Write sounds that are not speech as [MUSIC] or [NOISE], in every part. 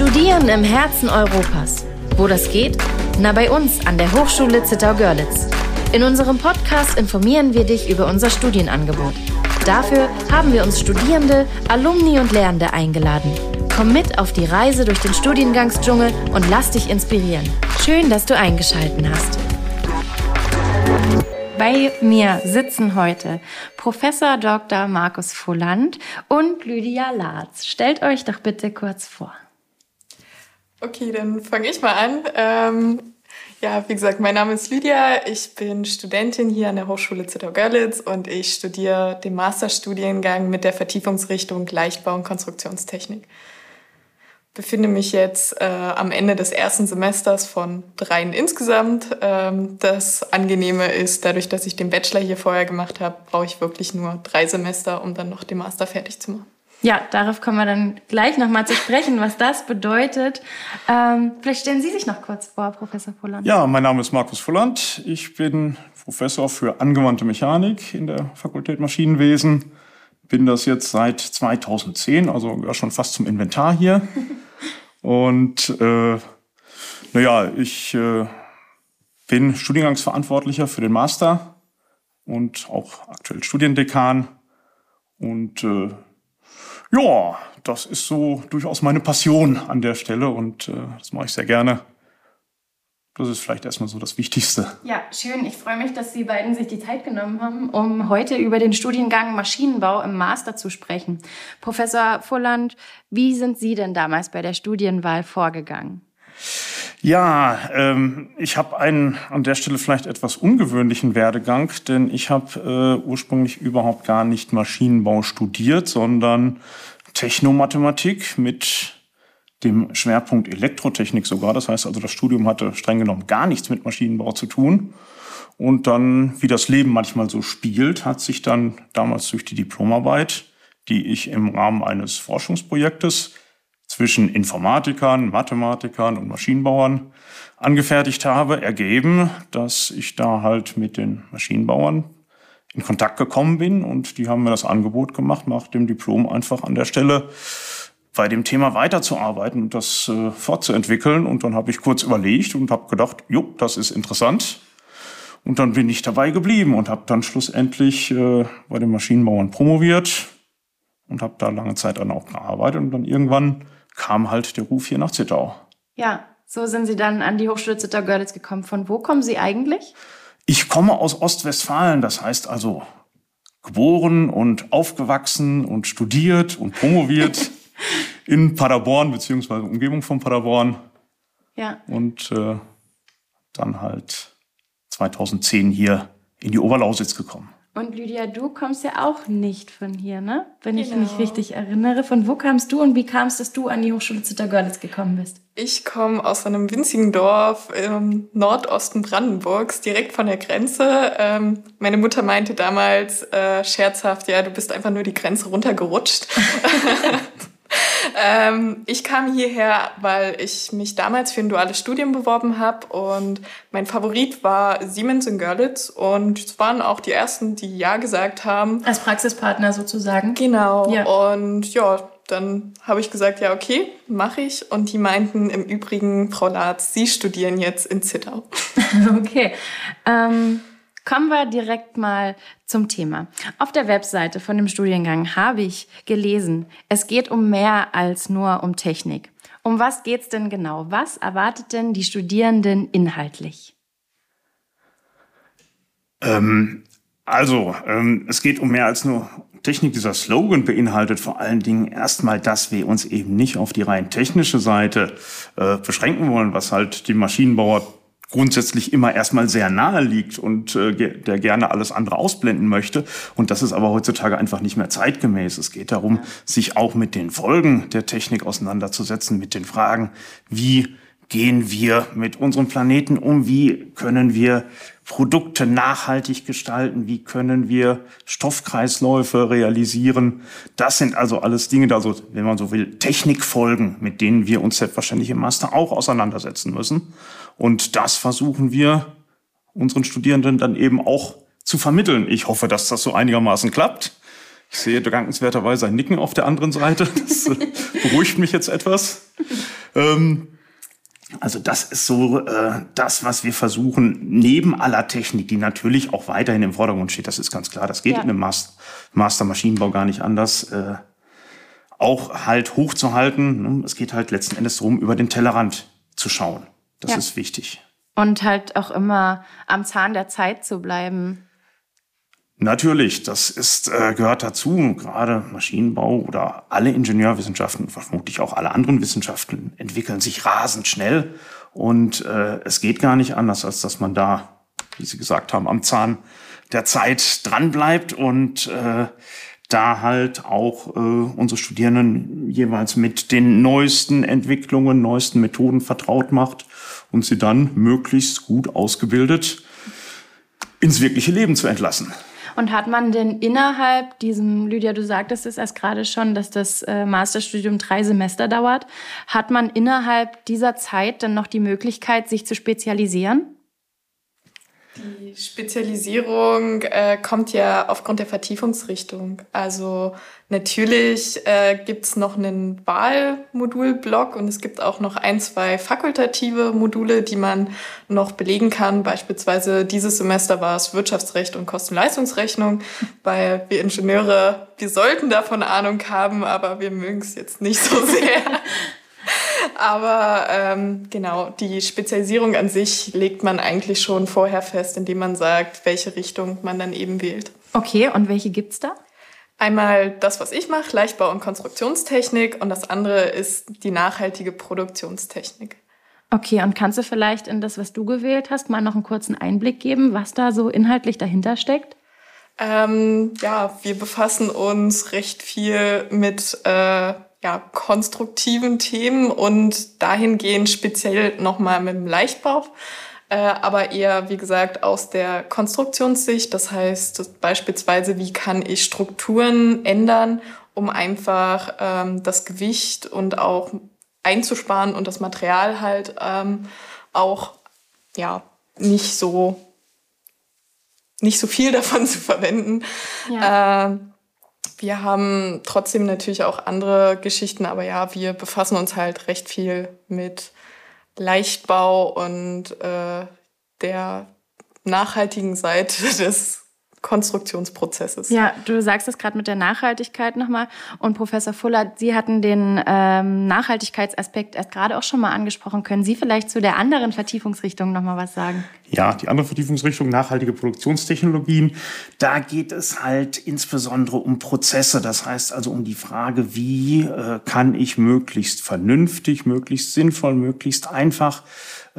Studieren im Herzen Europas. Wo das geht? Na, bei uns an der Hochschule Zittau-Görlitz. In unserem Podcast informieren wir dich über unser Studienangebot. Dafür haben wir uns Studierende, Alumni und Lehrende eingeladen. Komm mit auf die Reise durch den Studiengangsdschungel und lass dich inspirieren. Schön, dass du eingeschalten hast. Bei mir sitzen heute Professor Dr. Markus Volland und Lydia Latz. Stellt euch doch bitte kurz vor. Okay, dann fange ich mal an. Ähm, ja, wie gesagt, mein Name ist Lydia. Ich bin Studentin hier an der Hochschule Zittau-Görlitz und ich studiere den Masterstudiengang mit der Vertiefungsrichtung Leichtbau und Konstruktionstechnik. Befinde mich jetzt äh, am Ende des ersten Semesters von dreien insgesamt. Ähm, das Angenehme ist, dadurch, dass ich den Bachelor hier vorher gemacht habe, brauche ich wirklich nur drei Semester, um dann noch den Master fertig zu machen. Ja, darauf kommen wir dann gleich nochmal zu sprechen, was das bedeutet. Ähm, vielleicht stellen Sie sich noch kurz vor, Professor Volland. Ja, mein Name ist Markus Volland. Ich bin Professor für angewandte Mechanik in der Fakultät Maschinenwesen. Bin das jetzt seit 2010, also schon fast zum Inventar hier. [LAUGHS] Und äh, naja, ich äh, bin Studiengangsverantwortlicher für den Master und auch aktuell Studiendekan. Und äh, ja, das ist so durchaus meine Passion an der Stelle und äh, das mache ich sehr gerne. Das ist vielleicht erstmal so das Wichtigste. Ja, schön. Ich freue mich, dass Sie beiden sich die Zeit genommen haben, um heute über den Studiengang Maschinenbau im Master zu sprechen. Professor Volland, wie sind Sie denn damals bei der Studienwahl vorgegangen? Ja, ähm, ich habe einen an der Stelle vielleicht etwas ungewöhnlichen Werdegang, denn ich habe äh, ursprünglich überhaupt gar nicht Maschinenbau studiert, sondern Technomathematik mit dem Schwerpunkt Elektrotechnik sogar. Das heißt also, das Studium hatte streng genommen gar nichts mit Maschinenbau zu tun. Und dann, wie das Leben manchmal so spielt, hat sich dann damals durch die Diplomarbeit, die ich im Rahmen eines Forschungsprojektes zwischen Informatikern, Mathematikern und Maschinenbauern angefertigt habe, ergeben, dass ich da halt mit den Maschinenbauern in Kontakt gekommen bin und die haben mir das Angebot gemacht, nach dem Diplom einfach an der Stelle bei dem Thema weiterzuarbeiten und das äh, fortzuentwickeln. Und dann habe ich kurz überlegt und habe gedacht, jo, das ist interessant. Und dann bin ich dabei geblieben und habe dann schlussendlich äh, bei den Maschinenbauern promoviert und habe da lange Zeit dann auch gearbeitet und dann irgendwann kam halt der Ruf hier nach Zittau. Ja, so sind Sie dann an die Hochschule Zittau-Görlitz gekommen. Von wo kommen Sie eigentlich? Ich komme aus Ostwestfalen, das heißt also geboren und aufgewachsen und studiert und promoviert [LAUGHS] in Paderborn beziehungsweise Umgebung von Paderborn. Ja. Und äh, dann halt 2010 hier in die Oberlausitz gekommen. Und Lydia, du kommst ja auch nicht von hier, ne? Wenn genau. ich mich richtig erinnere. Von wo kamst du und wie kam es, dass du an die Hochschule Zittau-Görlitz gekommen bist? Ich komme aus einem winzigen Dorf im Nordosten Brandenburgs, direkt von der Grenze. Ähm, meine Mutter meinte damals äh, scherzhaft, ja, du bist einfach nur die Grenze runtergerutscht. [LAUGHS] [LAUGHS] ähm, ich kam hierher, weil ich mich damals für ein duales Studium beworben habe und mein Favorit war Siemens in Görlitz und es waren auch die ersten, die Ja gesagt haben. Als Praxispartner sozusagen. Genau. Ja. Und ja, dann habe ich gesagt, ja, okay, mache ich. Und die meinten im Übrigen, Frau Latz, Sie studieren jetzt in Zittau. [LAUGHS] okay. Ähm Kommen wir direkt mal zum Thema. Auf der Webseite von dem Studiengang habe ich gelesen, es geht um mehr als nur um Technik. Um was geht's denn genau? Was erwartet denn die Studierenden inhaltlich? Ähm, also, ähm, es geht um mehr als nur Technik. Dieser Slogan beinhaltet vor allen Dingen erstmal, dass wir uns eben nicht auf die rein technische Seite äh, beschränken wollen, was halt die Maschinenbauer grundsätzlich immer erstmal sehr nahe liegt und äh, der gerne alles andere ausblenden möchte. Und das ist aber heutzutage einfach nicht mehr zeitgemäß. Es geht darum, sich auch mit den Folgen der Technik auseinanderzusetzen, mit den Fragen, wie gehen wir mit unserem Planeten um? Wie können wir Produkte nachhaltig gestalten? Wie können wir Stoffkreisläufe realisieren? Das sind also alles Dinge, also wenn man so will, Technikfolgen, mit denen wir uns selbstverständlich im Master auch auseinandersetzen müssen. Und das versuchen wir unseren Studierenden dann eben auch zu vermitteln. Ich hoffe, dass das so einigermaßen klappt. Ich sehe dankenswerterweise ein Nicken auf der anderen Seite. Das äh, beruhigt mich jetzt etwas. Ähm, also das ist so äh, das, was wir versuchen, neben aller Technik, die natürlich auch weiterhin im Vordergrund steht, das ist ganz klar, das geht ja. in einem Master, Master Maschinenbau gar nicht anders, äh, auch halt hochzuhalten. Ne? Es geht halt letzten Endes darum, über den Tellerrand zu schauen. Das ja. ist wichtig. Und halt auch immer am Zahn der Zeit zu bleiben. Natürlich, das ist, äh, gehört dazu. Gerade Maschinenbau oder alle Ingenieurwissenschaften, vermutlich auch alle anderen Wissenschaften, entwickeln sich rasend schnell. Und äh, es geht gar nicht anders, als dass man da, wie Sie gesagt haben, am Zahn der Zeit dranbleibt und äh, da halt auch äh, unsere Studierenden jeweils mit den neuesten Entwicklungen, neuesten Methoden vertraut macht und sie dann möglichst gut ausgebildet ins wirkliche Leben zu entlassen. Und hat man denn innerhalb diesem, Lydia, du sagtest es erst gerade schon, dass das äh, Masterstudium drei Semester dauert, hat man innerhalb dieser Zeit dann noch die Möglichkeit, sich zu spezialisieren? Die Spezialisierung äh, kommt ja aufgrund der Vertiefungsrichtung. Also natürlich äh, gibt noch einen Wahlmodulblock und es gibt auch noch ein, zwei fakultative Module, die man noch belegen kann. Beispielsweise dieses Semester war es Wirtschaftsrecht und Kosten-Leistungsrechnung, weil wir Ingenieure, wir sollten davon Ahnung haben, aber wir mögen es jetzt nicht so sehr. [LAUGHS] Aber ähm, genau, die Spezialisierung an sich legt man eigentlich schon vorher fest, indem man sagt, welche Richtung man dann eben wählt. Okay, und welche gibt's da? Einmal das, was ich mache, Leichtbau und Konstruktionstechnik, und das andere ist die nachhaltige Produktionstechnik. Okay, und kannst du vielleicht in das, was du gewählt hast, mal noch einen kurzen Einblick geben, was da so inhaltlich dahinter steckt? Ähm, ja, wir befassen uns recht viel mit äh, ja, konstruktiven Themen und dahingehend speziell nochmal mit dem Leichtbau, äh, aber eher, wie gesagt, aus der Konstruktionssicht. Das heißt beispielsweise, wie kann ich Strukturen ändern, um einfach ähm, das Gewicht und auch einzusparen und das Material halt ähm, auch ja nicht so nicht so viel [LAUGHS] davon zu verwenden. Ja. Äh, wir haben trotzdem natürlich auch andere Geschichten, aber ja, wir befassen uns halt recht viel mit Leichtbau und äh, der nachhaltigen Seite [LAUGHS] des Konstruktionsprozesses. Ja, du sagst es gerade mit der Nachhaltigkeit nochmal. Und Professor Fuller, Sie hatten den ähm, Nachhaltigkeitsaspekt erst gerade auch schon mal angesprochen. Können Sie vielleicht zu der anderen Vertiefungsrichtung nochmal was sagen? Ja, die andere Vertiefungsrichtung, nachhaltige Produktionstechnologien, da geht es halt insbesondere um Prozesse. Das heißt also um die Frage, wie äh, kann ich möglichst vernünftig, möglichst sinnvoll, möglichst einfach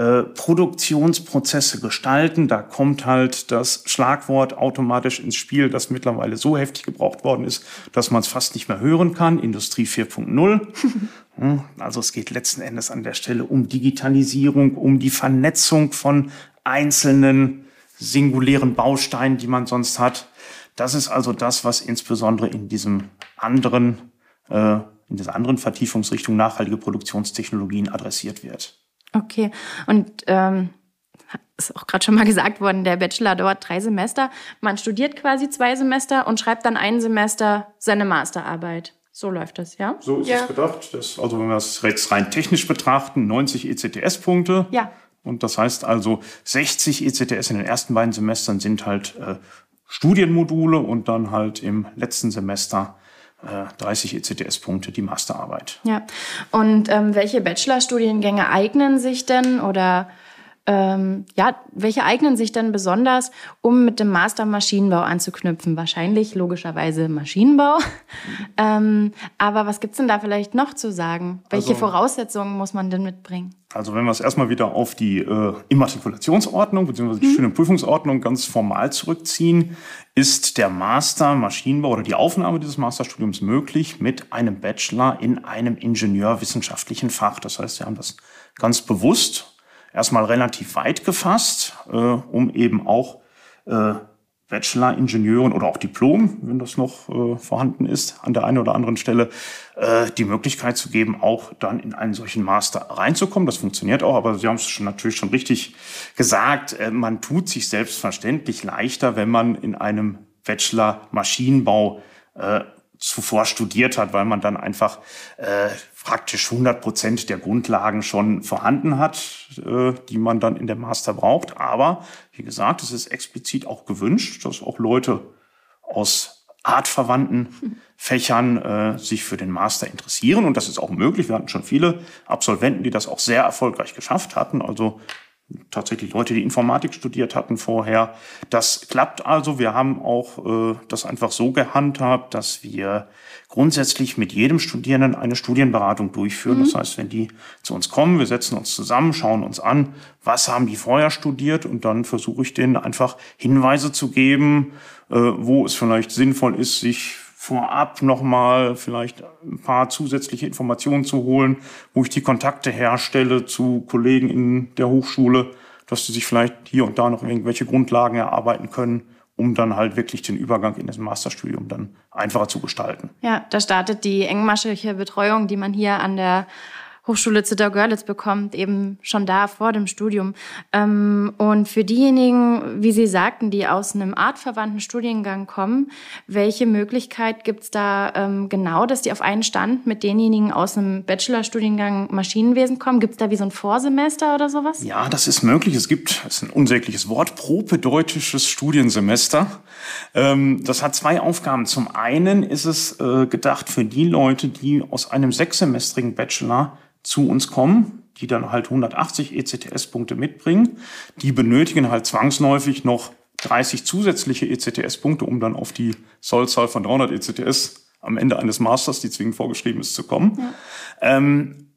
äh, Produktionsprozesse gestalten. Da kommt halt das Schlagwort automatisch ins Spiel, das mittlerweile so heftig gebraucht worden ist, dass man es fast nicht mehr hören kann. Industrie 4.0. [LAUGHS] also es geht letzten Endes an der Stelle um Digitalisierung, um die Vernetzung von einzelnen singulären Bausteinen, die man sonst hat. Das ist also das, was insbesondere in diesem anderen, äh, in dieser anderen Vertiefungsrichtung nachhaltige Produktionstechnologien adressiert wird. Okay, und ähm, ist auch gerade schon mal gesagt worden, der Bachelor dauert drei Semester. Man studiert quasi zwei Semester und schreibt dann ein Semester seine Masterarbeit. So läuft das, ja? So ist ja. es gedacht. Das, also wenn wir es jetzt rein technisch betrachten, 90 ECTS-Punkte. Ja. Und das heißt also 60 ECTS in den ersten beiden Semestern sind halt äh, Studienmodule und dann halt im letzten Semester 30 ECTS-Punkte die Masterarbeit. Ja, und ähm, welche Bachelorstudiengänge eignen sich denn oder ähm, ja, welche eignen sich denn besonders, um mit dem Master Maschinenbau anzuknüpfen? Wahrscheinlich logischerweise Maschinenbau. [LAUGHS] ähm, aber was gibt's denn da vielleicht noch zu sagen? Welche also, Voraussetzungen muss man denn mitbringen? Also wenn wir es erstmal wieder auf die äh, Immatrikulationsordnung bzw. die hm. schöne Prüfungsordnung ganz formal zurückziehen, ist der Master Maschinenbau oder die Aufnahme dieses Masterstudiums möglich mit einem Bachelor in einem ingenieurwissenschaftlichen Fach. Das heißt, wir haben das ganz bewusst erstmal relativ weit gefasst, äh, um eben auch äh, Bachelor-Ingenieuren oder auch Diplom, wenn das noch äh, vorhanden ist, an der einen oder anderen Stelle, äh, die Möglichkeit zu geben, auch dann in einen solchen Master reinzukommen. Das funktioniert auch, aber Sie haben es schon, natürlich schon richtig gesagt, äh, man tut sich selbstverständlich leichter, wenn man in einem Bachelor Maschinenbau äh, zuvor studiert hat, weil man dann einfach äh, praktisch 100 Prozent der Grundlagen schon vorhanden hat, äh, die man dann in der Master braucht. Aber wie gesagt, es ist explizit auch gewünscht, dass auch Leute aus artverwandten Fächern äh, sich für den Master interessieren. Und das ist auch möglich. Wir hatten schon viele Absolventen, die das auch sehr erfolgreich geschafft hatten. Also tatsächlich Leute, die Informatik studiert hatten vorher. Das klappt also. Wir haben auch äh, das einfach so gehandhabt, dass wir grundsätzlich mit jedem Studierenden eine Studienberatung durchführen. Mhm. Das heißt, wenn die zu uns kommen, wir setzen uns zusammen, schauen uns an, was haben die vorher studiert und dann versuche ich denen einfach Hinweise zu geben, äh, wo es vielleicht sinnvoll ist, sich vorab nochmal vielleicht ein paar zusätzliche Informationen zu holen, wo ich die Kontakte herstelle zu Kollegen in der Hochschule, dass sie sich vielleicht hier und da noch irgendwelche Grundlagen erarbeiten können, um dann halt wirklich den Übergang in das Masterstudium dann einfacher zu gestalten. Ja, da startet die engmaschige Betreuung, die man hier an der Hochschule Zittau-Görlitz bekommt, eben schon da vor dem Studium. Ähm, und für diejenigen, wie Sie sagten, die aus einem artverwandten Studiengang kommen, welche Möglichkeit gibt es da ähm, genau, dass die auf einen Stand mit denjenigen aus einem Bachelorstudiengang Maschinenwesen kommen? Gibt es da wie so ein Vorsemester oder sowas? Ja, das ist möglich. Es gibt, das ist ein unsägliches Wort, propedeutisches Studiensemester. Ähm, das hat zwei Aufgaben. Zum einen ist es äh, gedacht für die Leute, die aus einem sechssemestrigen Bachelor zu uns kommen, die dann halt 180 ECTS-Punkte mitbringen. Die benötigen halt zwangsläufig noch 30 zusätzliche ECTS-Punkte, um dann auf die Sollzahl von 300 ECTS am Ende eines Masters, die zwingend vorgeschrieben ist, zu kommen. Ja. Ähm,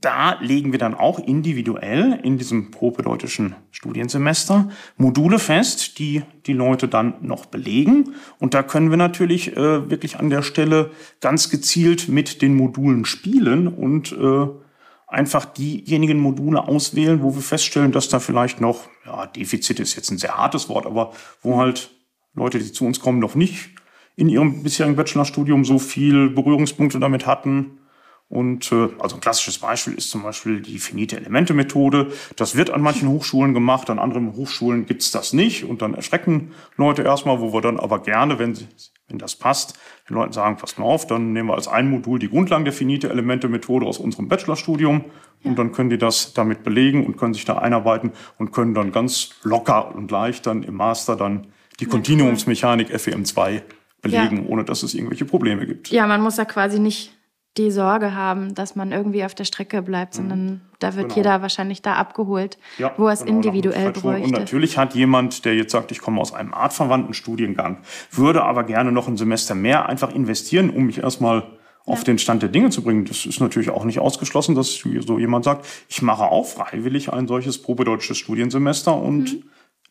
da legen wir dann auch individuell in diesem propedeutischen Studiensemester Module fest, die die Leute dann noch belegen. Und da können wir natürlich äh, wirklich an der Stelle ganz gezielt mit den Modulen spielen und äh, einfach diejenigen Module auswählen, wo wir feststellen, dass da vielleicht noch, ja, Defizit ist jetzt ein sehr hartes Wort, aber wo halt Leute, die zu uns kommen, noch nicht in ihrem bisherigen Bachelorstudium so viel Berührungspunkte damit hatten und äh, also ein klassisches Beispiel ist zum Beispiel die finite Elemente-Methode. Das wird an manchen Hochschulen gemacht, an anderen Hochschulen gibt's das nicht. Und dann erschrecken Leute erstmal, wo wir dann aber gerne, wenn, wenn das passt, den Leuten sagen, passt mal auf, dann nehmen wir als ein Modul die Grundlagen der finite Elemente-Methode aus unserem Bachelorstudium. Und dann können die das damit belegen und können sich da einarbeiten und können dann ganz locker und leicht dann im Master dann die Kontinuumsmechanik FEM2 belegen, ja. ohne dass es irgendwelche Probleme gibt. Ja, man muss ja quasi nicht die Sorge haben, dass man irgendwie auf der Strecke bleibt, mhm. sondern da wird genau. jeder wahrscheinlich da abgeholt, ja, wo er es genau, individuell bräuchte. Und natürlich hat jemand, der jetzt sagt, ich komme aus einem artverwandten Studiengang, würde aber gerne noch ein Semester mehr einfach investieren, um mich erstmal auf ja. den Stand der Dinge zu bringen. Das ist natürlich auch nicht ausgeschlossen, dass so jemand sagt, ich mache auch freiwillig ein solches probedeutsches Studiensemester und mhm.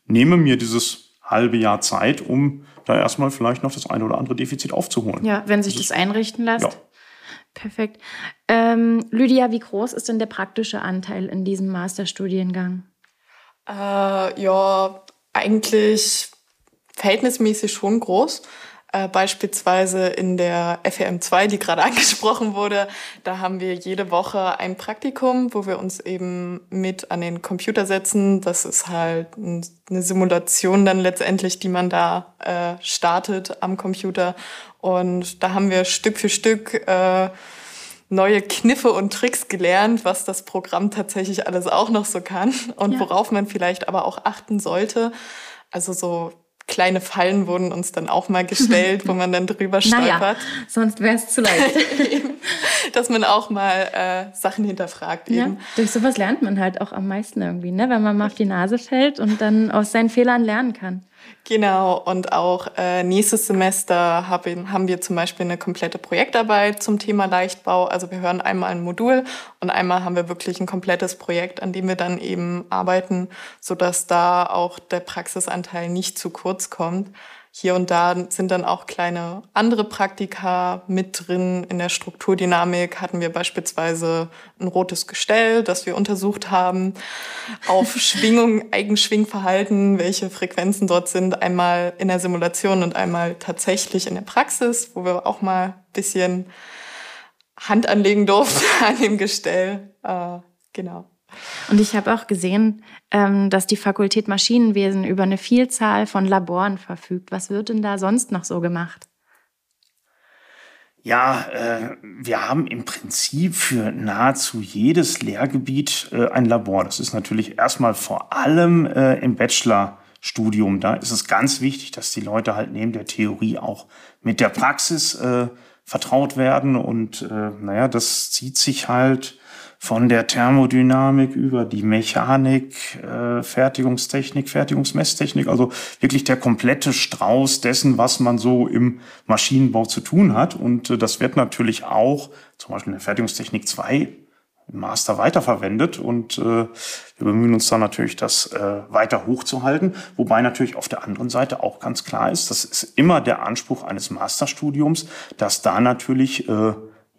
nehme mir dieses halbe Jahr Zeit, um da erstmal vielleicht noch das eine oder andere Defizit aufzuholen. Ja, wenn sich das, das einrichten lässt. Ja. Perfekt. Ähm, Lydia, wie groß ist denn der praktische Anteil in diesem Masterstudiengang? Äh, ja, eigentlich verhältnismäßig schon groß. Äh, beispielsweise in der FEM 2, die gerade [LAUGHS] angesprochen wurde, da haben wir jede Woche ein Praktikum, wo wir uns eben mit an den Computer setzen. Das ist halt eine Simulation dann letztendlich, die man da äh, startet am Computer. Und da haben wir Stück für Stück äh, neue Kniffe und Tricks gelernt, was das Programm tatsächlich alles auch noch so kann und ja. worauf man vielleicht aber auch achten sollte. Also so kleine Fallen wurden uns dann auch mal gestellt, wo man dann drüber [LAUGHS] stolpert. Naja, sonst wäre es zu leicht. [LAUGHS] Dass man auch mal äh, Sachen hinterfragt eben. Ja, durch sowas lernt man halt auch am meisten irgendwie, ne? wenn man mal auf die Nase fällt und dann aus seinen Fehlern lernen kann. Genau, und auch äh, nächstes Semester hab, haben wir zum Beispiel eine komplette Projektarbeit zum Thema Leichtbau. Also wir hören einmal ein Modul und einmal haben wir wirklich ein komplettes Projekt, an dem wir dann eben arbeiten, sodass da auch der Praxisanteil nicht zu kurz kommt hier und da sind dann auch kleine andere Praktika mit drin. In der Strukturdynamik hatten wir beispielsweise ein rotes Gestell, das wir untersucht haben, auf [LAUGHS] Schwingung, Eigenschwingverhalten, welche Frequenzen dort sind, einmal in der Simulation und einmal tatsächlich in der Praxis, wo wir auch mal ein bisschen Hand anlegen durften [LAUGHS] an dem Gestell. Äh, genau. Und ich habe auch gesehen, ähm, dass die Fakultät Maschinenwesen über eine Vielzahl von Laboren verfügt. Was wird denn da sonst noch so gemacht? Ja, äh, wir haben im Prinzip für nahezu jedes Lehrgebiet äh, ein Labor. Das ist natürlich erstmal vor allem äh, im Bachelorstudium. Da ist es ganz wichtig, dass die Leute halt neben der Theorie auch mit der Praxis äh, vertraut werden. Und äh, naja, das zieht sich halt von der Thermodynamik über die Mechanik, äh, Fertigungstechnik, Fertigungsmesstechnik, also wirklich der komplette Strauß dessen, was man so im Maschinenbau zu tun hat. Und äh, das wird natürlich auch zum Beispiel in der Fertigungstechnik 2 im Master weiterverwendet und äh, wir bemühen uns dann natürlich, das äh, weiter hochzuhalten, wobei natürlich auf der anderen Seite auch ganz klar ist, das ist immer der Anspruch eines Masterstudiums, dass da natürlich äh,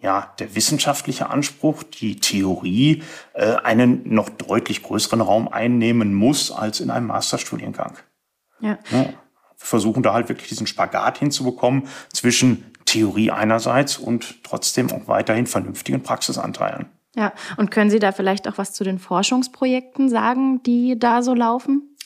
ja, der wissenschaftliche Anspruch, die Theorie, äh, einen noch deutlich größeren Raum einnehmen muss als in einem Masterstudiengang. Ja. ja. Wir versuchen da halt wirklich diesen Spagat hinzubekommen zwischen Theorie einerseits und trotzdem auch weiterhin vernünftigen Praxisanteilen. Ja, und können Sie da vielleicht auch was zu den Forschungsprojekten sagen, die da so laufen?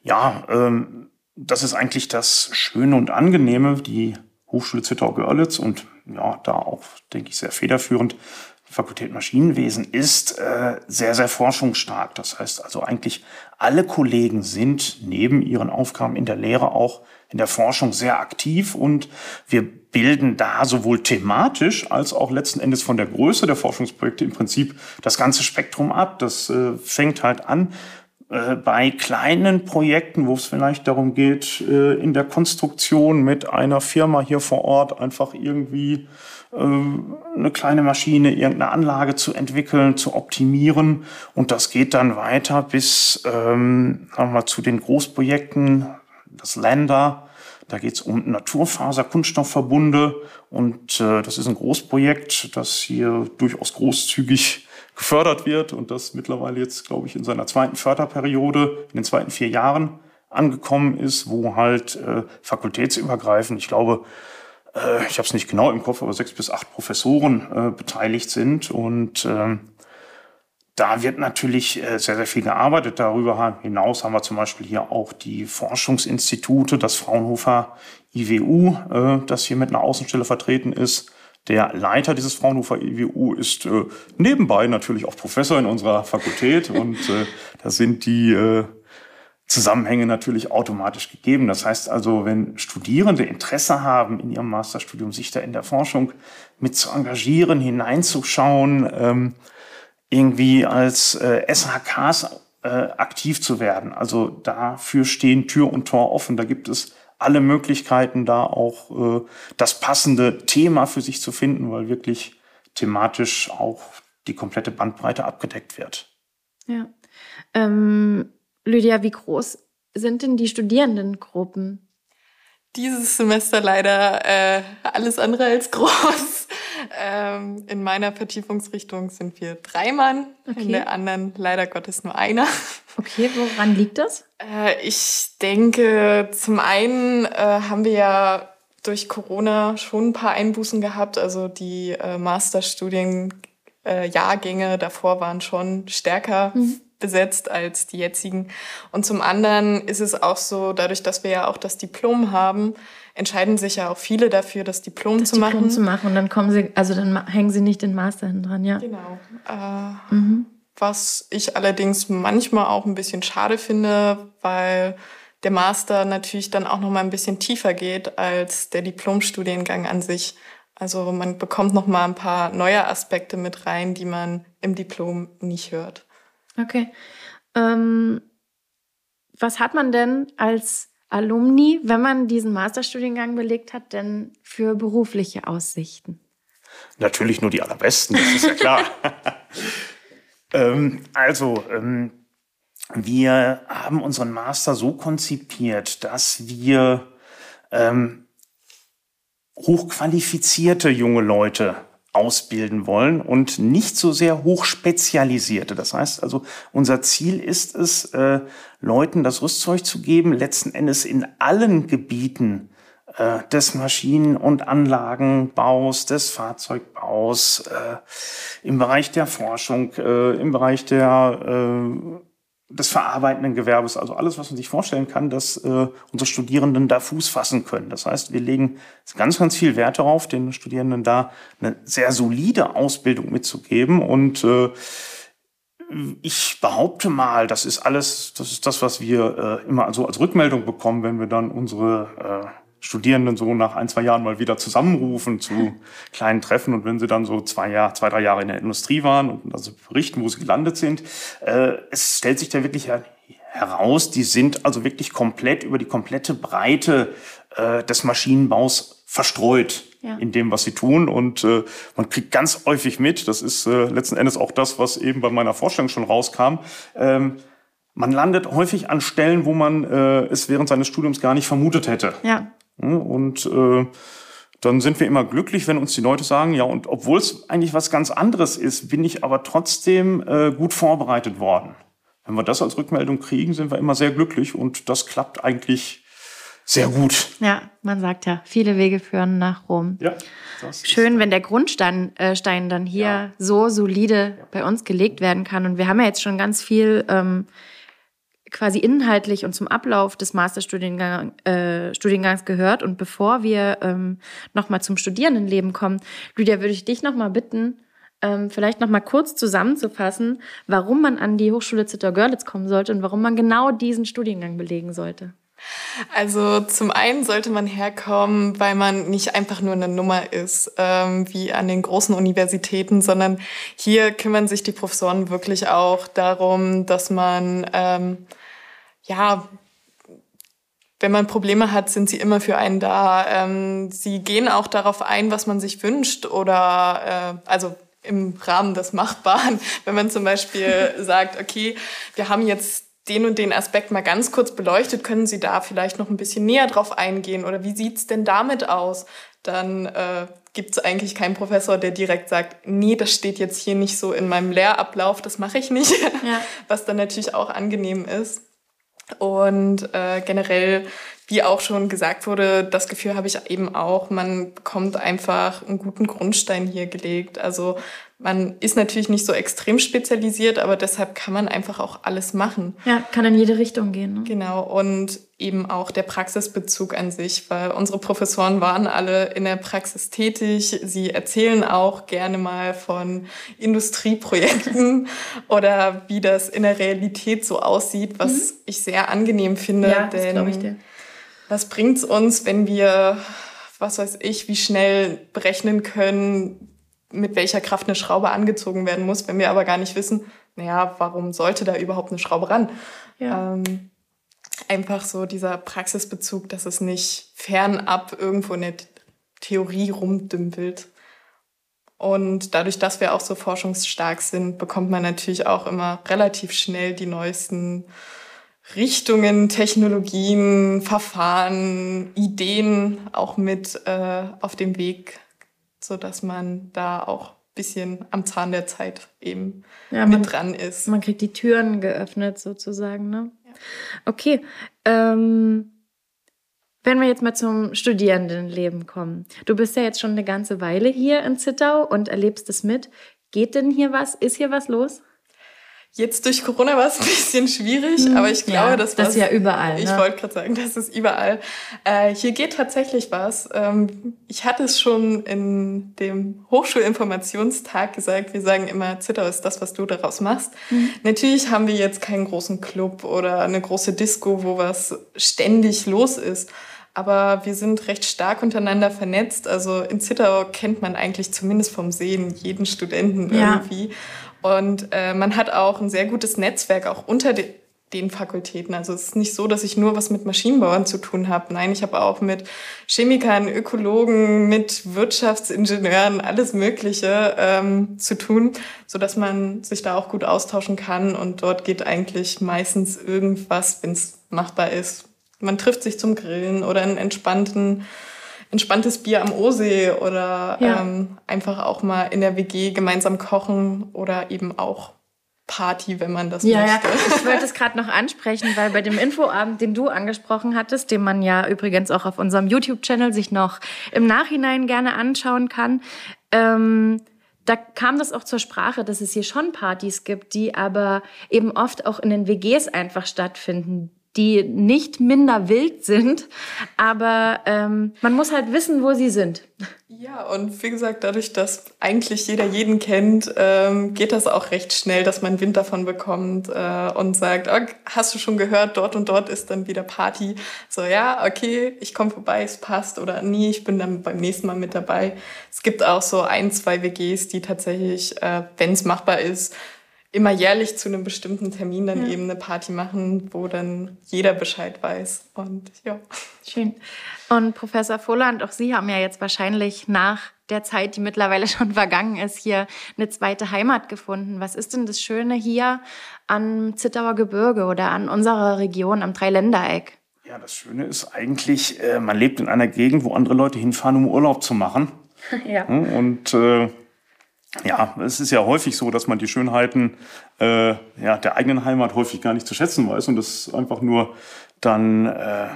Ja, ähm, das ist eigentlich das Schöne und Angenehme. Die Hochschule Zittau-Görlitz und ja, da auch, denke ich, sehr federführend. Fakultät Maschinenwesen ist äh, sehr, sehr forschungsstark. Das heißt also eigentlich alle Kollegen sind neben ihren Aufgaben in der Lehre auch in der Forschung sehr aktiv und wir bilden da sowohl thematisch als auch letzten Endes von der Größe der Forschungsprojekte im Prinzip das ganze Spektrum ab. Das äh, fängt halt an bei kleinen Projekten, wo es vielleicht darum geht, äh, in der Konstruktion mit einer Firma hier vor Ort einfach irgendwie äh, eine kleine Maschine, irgendeine Anlage zu entwickeln, zu optimieren. Und das geht dann weiter bis ähm, sagen wir mal, zu den Großprojekten, das Länder. Da geht es um Naturfaser-Kunststoffverbunde und äh, das ist ein Großprojekt, das hier durchaus großzügig gefördert wird und das mittlerweile jetzt, glaube ich, in seiner zweiten Förderperiode, in den zweiten vier Jahren angekommen ist, wo halt äh, fakultätsübergreifend, ich glaube, äh, ich habe es nicht genau im Kopf, aber sechs bis acht Professoren äh, beteiligt sind und äh, da wird natürlich äh, sehr, sehr viel gearbeitet. Darüber hinaus haben wir zum Beispiel hier auch die Forschungsinstitute, das Fraunhofer IWU, äh, das hier mit einer Außenstelle vertreten ist, der Leiter dieses Fraunhofer IWU ist äh, nebenbei natürlich auch Professor in unserer Fakultät [LAUGHS] und äh, da sind die äh, Zusammenhänge natürlich automatisch gegeben. Das heißt also, wenn Studierende Interesse haben, in ihrem Masterstudium sich da in der Forschung mit zu engagieren, hineinzuschauen, ähm, irgendwie als äh, SHKs äh, aktiv zu werden. Also dafür stehen Tür und Tor offen. Da gibt es alle Möglichkeiten, da auch äh, das passende Thema für sich zu finden, weil wirklich thematisch auch die komplette Bandbreite abgedeckt wird. Ja. Ähm, Lydia, wie groß sind denn die Studierendengruppen? Dieses Semester leider äh, alles andere als groß. Ähm, in meiner Vertiefungsrichtung sind wir drei Mann, okay. in der anderen leider Gottes nur einer. Okay, woran liegt das? Äh, ich denke, zum einen äh, haben wir ja durch Corona schon ein paar Einbußen gehabt. Also die äh, Masterstudienjahrgänge davor waren schon stärker mhm. Besetzt als die jetzigen. Und zum anderen ist es auch so, dadurch, dass wir ja auch das Diplom haben, entscheiden sich ja auch viele dafür, das Diplom das zu Diplom machen. zu machen und dann kommen sie, also dann hängen sie nicht den Master hin dran, ja. Genau. Äh, mhm. Was ich allerdings manchmal auch ein bisschen schade finde, weil der Master natürlich dann auch noch mal ein bisschen tiefer geht als der Diplomstudiengang an sich. Also man bekommt noch mal ein paar neue Aspekte mit rein, die man im Diplom nicht hört. Okay. Ähm, was hat man denn als Alumni, wenn man diesen Masterstudiengang belegt hat, denn für berufliche Aussichten? Natürlich nur die allerbesten, das ist ja klar. [LAUGHS] ähm, also, ähm, wir haben unseren Master so konzipiert, dass wir ähm, hochqualifizierte junge Leute ausbilden wollen und nicht so sehr hochspezialisierte. Das heißt also, unser Ziel ist es, äh, Leuten das Rüstzeug zu geben, letzten Endes in allen Gebieten äh, des Maschinen- und Anlagenbaus, des Fahrzeugbaus, äh, im Bereich der Forschung, äh, im Bereich der äh, des verarbeitenden Gewerbes, also alles, was man sich vorstellen kann, dass äh, unsere Studierenden da Fuß fassen können. Das heißt, wir legen ganz, ganz viel Wert darauf, den Studierenden da eine sehr solide Ausbildung mitzugeben. Und äh, ich behaupte mal, das ist alles, das ist das, was wir äh, immer so als Rückmeldung bekommen, wenn wir dann unsere äh, Studierenden so nach ein, zwei Jahren mal wieder zusammenrufen zu [LAUGHS] kleinen Treffen und wenn sie dann so zwei, Jahr, zwei drei Jahre in der Industrie waren und also berichten, wo sie gelandet sind, äh, es stellt sich da wirklich heraus, die sind also wirklich komplett über die komplette Breite äh, des Maschinenbaus verstreut ja. in dem, was sie tun. Und äh, man kriegt ganz häufig mit, das ist äh, letzten Endes auch das, was eben bei meiner Vorstellung schon rauskam, ähm, man landet häufig an Stellen, wo man äh, es während seines Studiums gar nicht vermutet hätte. Ja. Und äh, dann sind wir immer glücklich, wenn uns die Leute sagen, ja, und obwohl es eigentlich was ganz anderes ist, bin ich aber trotzdem äh, gut vorbereitet worden. Wenn wir das als Rückmeldung kriegen, sind wir immer sehr glücklich und das klappt eigentlich sehr gut. Ja, man sagt ja, viele Wege führen nach Rom. Ja, Schön, wenn der Grundstein äh, Stein dann hier ja. so solide ja. bei uns gelegt werden kann. Und wir haben ja jetzt schon ganz viel ähm, quasi inhaltlich und zum Ablauf des Masterstudiengangs äh, gehört. Und bevor wir ähm, nochmal zum Studierendenleben kommen, Lydia, würde ich dich nochmal bitten, ähm, vielleicht nochmal kurz zusammenzufassen, warum man an die Hochschule Zittau-Görlitz kommen sollte und warum man genau diesen Studiengang belegen sollte. Also zum einen sollte man herkommen, weil man nicht einfach nur eine Nummer ist, ähm, wie an den großen Universitäten, sondern hier kümmern sich die Professoren wirklich auch darum, dass man ähm, ja, wenn man Probleme hat, sind sie immer für einen da. Ähm, sie gehen auch darauf ein, was man sich wünscht oder äh, also im Rahmen des Machbaren, [LAUGHS] wenn man zum Beispiel sagt, okay, wir haben jetzt den und den Aspekt mal ganz kurz beleuchtet, können Sie da vielleicht noch ein bisschen näher drauf eingehen oder wie sieht's denn damit aus? Dann äh, gibt es eigentlich keinen Professor, der direkt sagt, nee, das steht jetzt hier nicht so in meinem Lehrablauf, das mache ich nicht, ja. [LAUGHS] was dann natürlich auch angenehm ist. Und äh, generell, wie auch schon gesagt wurde, das Gefühl habe ich eben auch, man bekommt einfach einen guten Grundstein hier gelegt. Also man ist natürlich nicht so extrem spezialisiert, aber deshalb kann man einfach auch alles machen. Ja, kann in jede Richtung gehen. Ne? Genau, und eben auch der Praxisbezug an sich, weil unsere Professoren waren alle in der Praxis tätig. Sie erzählen auch gerne mal von Industrieprojekten [LAUGHS] oder wie das in der Realität so aussieht, was mhm. ich sehr angenehm finde. Ja, das denn ich dir. Was bringt's uns, wenn wir was weiß ich, wie schnell berechnen können, mit welcher Kraft eine Schraube angezogen werden muss, wenn wir aber gar nicht wissen, naja, warum sollte da überhaupt eine Schraube ran? Ja. Ähm, einfach so dieser Praxisbezug, dass es nicht fernab irgendwo in der Theorie rumdümpelt. Und dadurch, dass wir auch so forschungsstark sind, bekommt man natürlich auch immer relativ schnell die neuesten Richtungen, Technologien, Verfahren, Ideen auch mit äh, auf dem Weg so dass man da auch bisschen am Zahn der Zeit eben ja, mit man, dran ist. Man kriegt die Türen geöffnet sozusagen, ne? Ja. Okay. Ähm, wenn wir jetzt mal zum Studierendenleben kommen. Du bist ja jetzt schon eine ganze Weile hier in Zittau und erlebst es mit. Geht denn hier was? Ist hier was los? Jetzt durch Corona war es ein bisschen schwierig, hm, aber ich glaube, ja, das, das ist ja überall. Ich ne? wollte gerade sagen, das ist überall. Äh, hier geht tatsächlich was. Ähm, ich hatte es schon in dem Hochschulinformationstag gesagt. Wir sagen immer, Zitter ist das, was du daraus machst. Mhm. Natürlich haben wir jetzt keinen großen Club oder eine große Disco, wo was ständig los ist. Aber wir sind recht stark untereinander vernetzt. Also in Zittau kennt man eigentlich zumindest vom Sehen jeden Studenten ja. irgendwie. Und äh, man hat auch ein sehr gutes Netzwerk auch unter de den Fakultäten. Also es ist nicht so, dass ich nur was mit Maschinenbauern zu tun habe. Nein, ich habe auch mit Chemikern, Ökologen, mit Wirtschaftsingenieuren, alles Mögliche ähm, zu tun, so dass man sich da auch gut austauschen kann. Und dort geht eigentlich meistens irgendwas, wenn es machbar ist. Man trifft sich zum Grillen oder einen entspannten entspanntes Bier am Osee oder ja. ähm, einfach auch mal in der WG gemeinsam kochen oder eben auch Party, wenn man das ja, möchte. Ja, ich wollte [LAUGHS] es gerade noch ansprechen, weil bei dem Infoabend, den du angesprochen hattest, den man ja übrigens auch auf unserem YouTube-Channel sich noch im Nachhinein gerne anschauen kann, ähm, da kam das auch zur Sprache, dass es hier schon Partys gibt, die aber eben oft auch in den WGs einfach stattfinden, die nicht minder wild sind, aber ähm, man muss halt wissen, wo sie sind. Ja, und wie gesagt, dadurch, dass eigentlich jeder jeden kennt, ähm, geht das auch recht schnell, dass man Wind davon bekommt äh, und sagt, oh, hast du schon gehört, dort und dort ist dann wieder Party. So, ja, okay, ich komme vorbei, es passt oder nie, ich bin dann beim nächsten Mal mit dabei. Es gibt auch so ein, zwei WGs, die tatsächlich, äh, wenn es machbar ist, immer jährlich zu einem bestimmten Termin dann ja. eben eine Party machen, wo dann jeder Bescheid weiß. Und ja. Schön. Und Professor Volland, auch Sie haben ja jetzt wahrscheinlich nach der Zeit, die mittlerweile [LAUGHS] schon vergangen ist, hier eine zweite Heimat gefunden. Was ist denn das Schöne hier am Zittauer Gebirge oder an unserer Region am Dreiländereck? Ja, das Schöne ist eigentlich, äh, man lebt in einer Gegend, wo andere Leute hinfahren, um Urlaub zu machen. [LAUGHS] ja. Und äh, ja, es ist ja häufig so, dass man die Schönheiten äh, ja, der eigenen Heimat häufig gar nicht zu schätzen weiß und das einfach nur dann äh,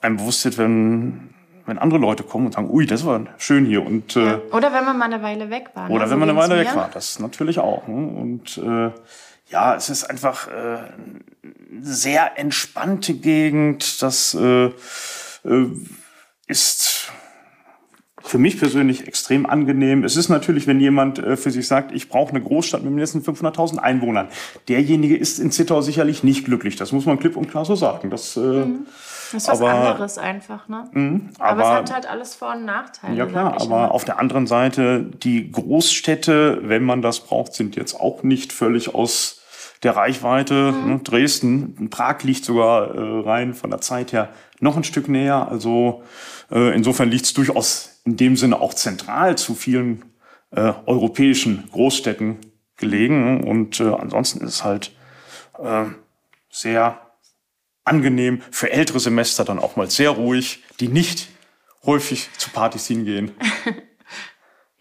einem bewusst wird, wenn, wenn andere Leute kommen und sagen, ui, das war schön hier. Und, äh, ja. Oder wenn man mal eine Weile weg war. Ne? Oder wenn man eine Weile weg war, das natürlich auch. Ne? Und äh, ja, es ist einfach äh, sehr entspannte Gegend. Das äh, äh, ist für mich persönlich extrem angenehm. Es ist natürlich, wenn jemand äh, für sich sagt, ich brauche eine Großstadt mit mindestens 500.000 Einwohnern. Derjenige ist in Zittau sicherlich nicht glücklich. Das muss man klipp und klar so sagen. Das, äh, mhm. das ist was aber, anderes einfach. Ne? Mh, aber, aber, es hat halt alles Vor- und Nachteile. Ja klar, aber immer. auf der anderen Seite, die Großstädte, wenn man das braucht, sind jetzt auch nicht völlig aus der Reichweite. Mhm. Ne? Dresden, Prag liegt sogar äh, rein von der Zeit her noch ein Stück näher. Also äh, insofern liegt es durchaus in dem Sinne auch zentral zu vielen äh, europäischen Großstädten gelegen. Und äh, ansonsten ist es halt äh, sehr angenehm für ältere Semester dann auch mal sehr ruhig, die nicht häufig zu Partys hingehen. [LAUGHS]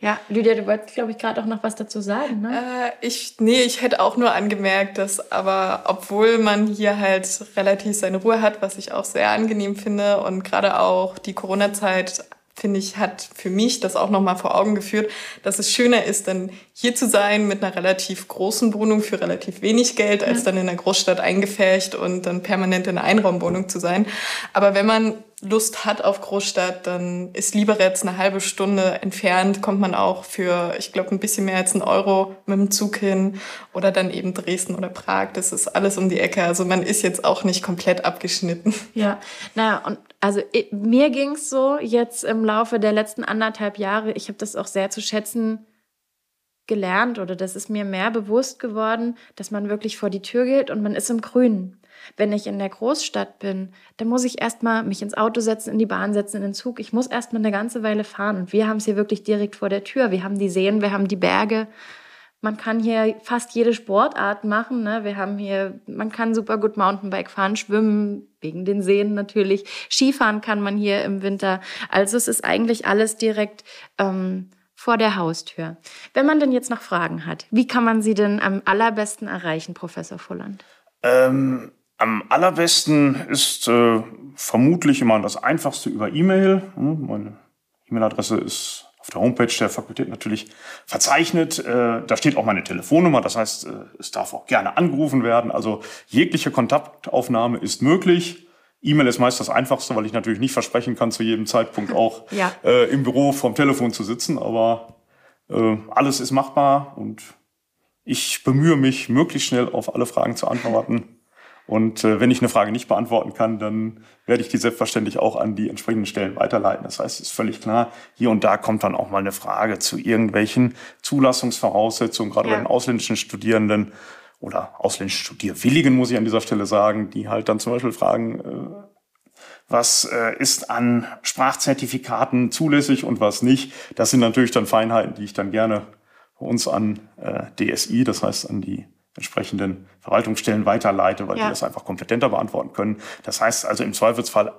Ja, Lydia, du wolltest, glaube ich, gerade auch noch was dazu sagen, ne? Äh, ich, nee, ich hätte auch nur angemerkt, dass aber, obwohl man hier halt relativ seine Ruhe hat, was ich auch sehr angenehm finde und gerade auch die Corona-Zeit finde ich, hat für mich das auch nochmal vor Augen geführt, dass es schöner ist, dann hier zu sein mit einer relativ großen Wohnung für relativ wenig Geld, als dann in der Großstadt eingefärcht und dann permanent in einer Einraumwohnung zu sein. Aber wenn man Lust hat auf Großstadt, dann ist Liberec eine halbe Stunde entfernt, kommt man auch für, ich glaube, ein bisschen mehr als einen Euro mit dem Zug hin oder dann eben Dresden oder Prag. Das ist alles um die Ecke. Also man ist jetzt auch nicht komplett abgeschnitten. Ja, naja, und also mir ging's so jetzt im Laufe der letzten anderthalb Jahre, ich habe das auch sehr zu schätzen gelernt oder das ist mir mehr bewusst geworden, dass man wirklich vor die Tür geht und man ist im Grünen. Wenn ich in der Großstadt bin, dann muss ich erstmal mich ins Auto setzen, in die Bahn setzen, in den Zug. Ich muss erstmal eine ganze Weile fahren. Und wir haben es hier wirklich direkt vor der Tür. Wir haben die Seen, wir haben die Berge. Man kann hier fast jede Sportart machen. Ne? Wir haben hier, man kann super gut Mountainbike fahren, schwimmen, wegen den Seen natürlich. Skifahren kann man hier im Winter. Also es ist eigentlich alles direkt ähm, vor der Haustür. Wenn man denn jetzt noch Fragen hat, wie kann man sie denn am allerbesten erreichen, Professor Volland? Ähm, am allerbesten ist äh, vermutlich immer das Einfachste über E-Mail. Hm, meine E-Mail-Adresse ist auf der Homepage der Fakultät natürlich verzeichnet. Äh, da steht auch meine Telefonnummer, das heißt, äh, es darf auch gerne angerufen werden. Also jegliche Kontaktaufnahme ist möglich. E-Mail ist meist das Einfachste, weil ich natürlich nicht versprechen kann, zu jedem Zeitpunkt auch [LAUGHS] ja. äh, im Büro vom Telefon zu sitzen. Aber äh, alles ist machbar und ich bemühe mich, möglichst schnell auf alle Fragen zu antworten. Und äh, wenn ich eine Frage nicht beantworten kann, dann werde ich die selbstverständlich auch an die entsprechenden Stellen weiterleiten. Das heißt, es ist völlig klar, hier und da kommt dann auch mal eine Frage zu irgendwelchen Zulassungsvoraussetzungen, gerade ja. bei den ausländischen Studierenden oder ausländischen Studierwilligen, muss ich an dieser Stelle sagen, die halt dann zum Beispiel fragen, äh, was äh, ist an Sprachzertifikaten zulässig und was nicht. Das sind natürlich dann Feinheiten, die ich dann gerne uns an äh, DSI, das heißt an die entsprechenden Verwaltungsstellen weiterleite, weil ja. die das einfach kompetenter beantworten können. Das heißt also im Zweifelsfall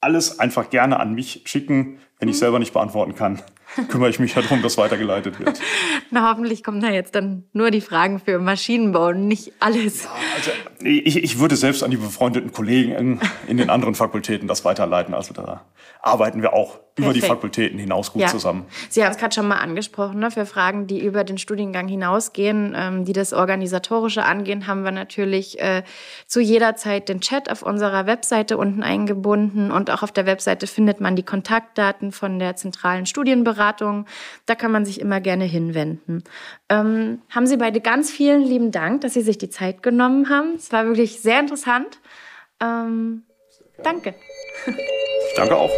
alles einfach gerne an mich schicken. Wenn ich selber nicht beantworten kann, [LAUGHS] kümmere ich mich darum, dass weitergeleitet wird. [LAUGHS] Na, hoffentlich kommen da jetzt dann nur die Fragen für Maschinenbau und nicht alles. Ja, also ich, ich würde selbst an die befreundeten Kollegen in, in den anderen Fakultäten das weiterleiten. Also da arbeiten wir auch Perfekt. über die Fakultäten hinaus gut ja. zusammen. Sie haben es gerade schon mal angesprochen, ne? für Fragen, die über den Studiengang hinausgehen, ähm, die das Organisatorische angehen, haben wir natürlich äh, zu jeder Zeit den Chat auf unserer Webseite unten eingebunden und auch auf der Webseite findet man die Kontaktdaten von der zentralen Studienberatung. Da kann man sich immer gerne hinwenden. Ähm, haben Sie beide ganz vielen lieben Dank, dass Sie sich die Zeit genommen haben. Es war wirklich sehr interessant. Ähm, danke. Danke auch.